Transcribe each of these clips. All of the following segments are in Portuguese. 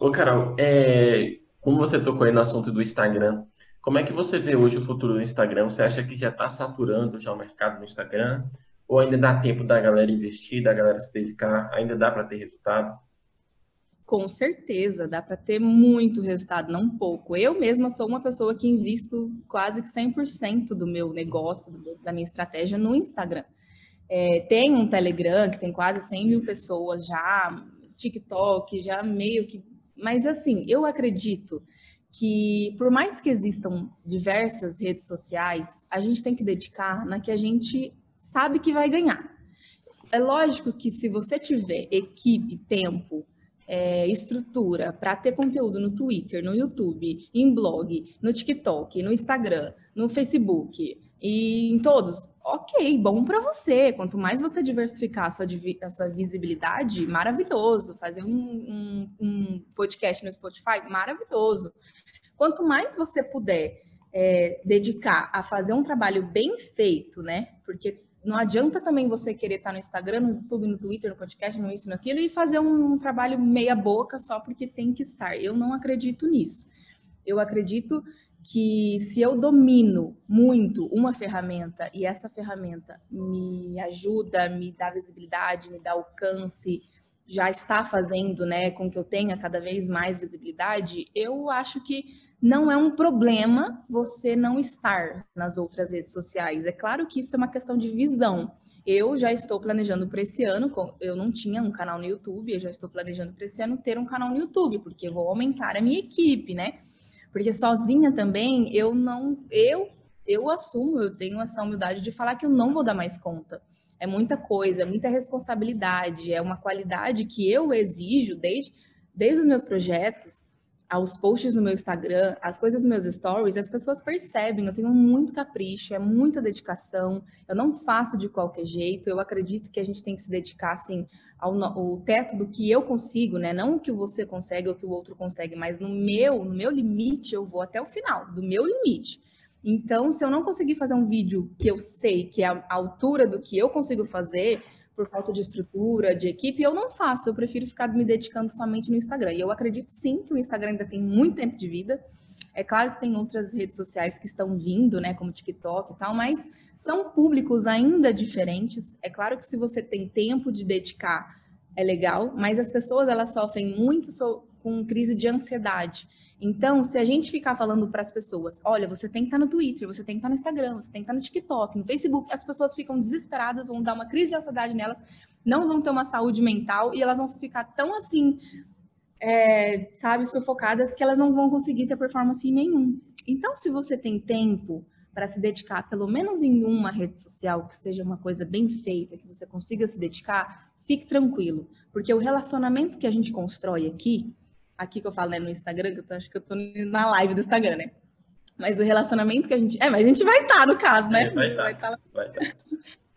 Ô, Carol, é, como você tocou aí no assunto do Instagram, como é que você vê hoje o futuro do Instagram? Você acha que já está saturando já o mercado no Instagram? Ou ainda dá tempo da galera investir, da galera se dedicar? Ainda dá para ter resultado? Com certeza, dá para ter muito resultado, não pouco. Eu mesma sou uma pessoa que invisto quase que 100% do meu negócio, da minha estratégia no Instagram. É, tem um Telegram que tem quase 100 mil pessoas já, TikTok já meio que. Mas assim, eu acredito que por mais que existam diversas redes sociais, a gente tem que dedicar na que a gente sabe que vai ganhar. É lógico que se você tiver equipe, tempo, é, estrutura para ter conteúdo no Twitter, no YouTube, em blog, no TikTok, no Instagram, no Facebook e em todos, ok, bom para você. Quanto mais você diversificar a sua, a sua visibilidade, maravilhoso. Fazer um, um, um, podcast no Spotify, maravilhoso. Quanto mais você puder é, dedicar a fazer um trabalho bem feito, né? Porque não adianta também você querer estar no Instagram, no YouTube, no Twitter, no podcast, no isso, naquilo e fazer um, um trabalho meia boca só porque tem que estar. Eu não acredito nisso. Eu acredito que se eu domino muito uma ferramenta e essa ferramenta me ajuda, me dá visibilidade, me dá alcance, já está fazendo, né, com que eu tenha cada vez mais visibilidade, eu acho que não é um problema você não estar nas outras redes sociais. É claro que isso é uma questão de visão. Eu já estou planejando para esse ano, eu não tinha um canal no YouTube, eu já estou planejando para esse ano ter um canal no YouTube, porque eu vou aumentar a minha equipe, né? Porque sozinha também eu não, eu eu assumo, eu tenho essa humildade de falar que eu não vou dar mais conta. É muita coisa, é muita responsabilidade, é uma qualidade que eu exijo desde desde os meus projetos, aos posts no meu Instagram, as coisas nos meus stories, as pessoas percebem, eu tenho muito capricho, é muita dedicação, eu não faço de qualquer jeito, eu acredito que a gente tem que se dedicar, assim, ao, ao teto do que eu consigo, né, não o que você consegue ou o que o outro consegue, mas no meu, no meu limite eu vou até o final, do meu limite. Então, se eu não conseguir fazer um vídeo que eu sei que é a altura do que eu consigo fazer, por falta de estrutura, de equipe, eu não faço. Eu prefiro ficar me dedicando somente no Instagram. E eu acredito sim que o Instagram ainda tem muito tempo de vida. É claro que tem outras redes sociais que estão vindo, né, como TikTok e tal, mas são públicos ainda diferentes. É claro que se você tem tempo de dedicar, é legal, mas as pessoas elas sofrem muito com crise de ansiedade. Então, se a gente ficar falando para as pessoas, olha, você tem que estar tá no Twitter, você tem que estar tá no Instagram, você tem que estar tá no TikTok, no Facebook, as pessoas ficam desesperadas, vão dar uma crise de ansiedade nelas, não vão ter uma saúde mental e elas vão ficar tão assim, é, sabe, sufocadas que elas não vão conseguir ter performance nenhum. Então, se você tem tempo para se dedicar pelo menos em uma rede social, que seja uma coisa bem feita, que você consiga se dedicar, fique tranquilo, porque o relacionamento que a gente constrói aqui aqui que eu falo né, no Instagram, que eu tô, acho que eu tô na live do Instagram, né? Mas o relacionamento que a gente. É, mas a gente vai estar, tá, no caso, né? É, vai estar. Tá, vai tá.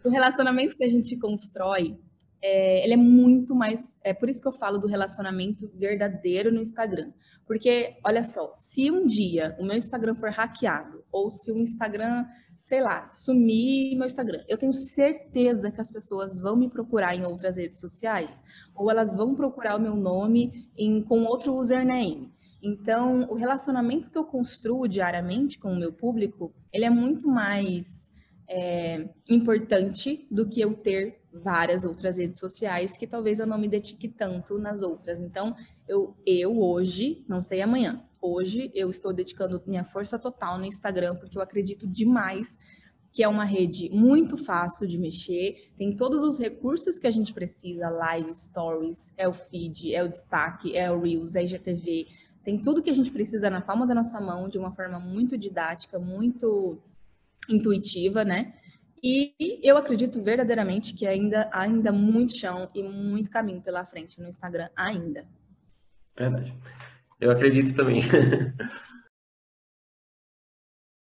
O relacionamento que a gente constrói, é, ele é muito mais. É por isso que eu falo do relacionamento verdadeiro no Instagram. Porque, olha só, se um dia o meu Instagram for hackeado, ou se o Instagram sei lá, sumir meu Instagram. Eu tenho certeza que as pessoas vão me procurar em outras redes sociais ou elas vão procurar o meu nome em, com outro username. Então, o relacionamento que eu construo diariamente com o meu público, ele é muito mais é, importante do que eu ter várias outras redes sociais que talvez eu não me dedique tanto nas outras. Então, eu, eu hoje, não sei amanhã, hoje eu estou dedicando minha força total no Instagram, porque eu acredito demais que é uma rede muito fácil de mexer, tem todos os recursos que a gente precisa, live, stories, é o feed, é o destaque, é o Reels, é IGTV, tem tudo que a gente precisa na palma da nossa mão, de uma forma muito didática, muito intuitiva, né? E eu acredito verdadeiramente que ainda ainda muito chão e muito caminho pela frente no Instagram ainda. Verdade. Eu acredito também.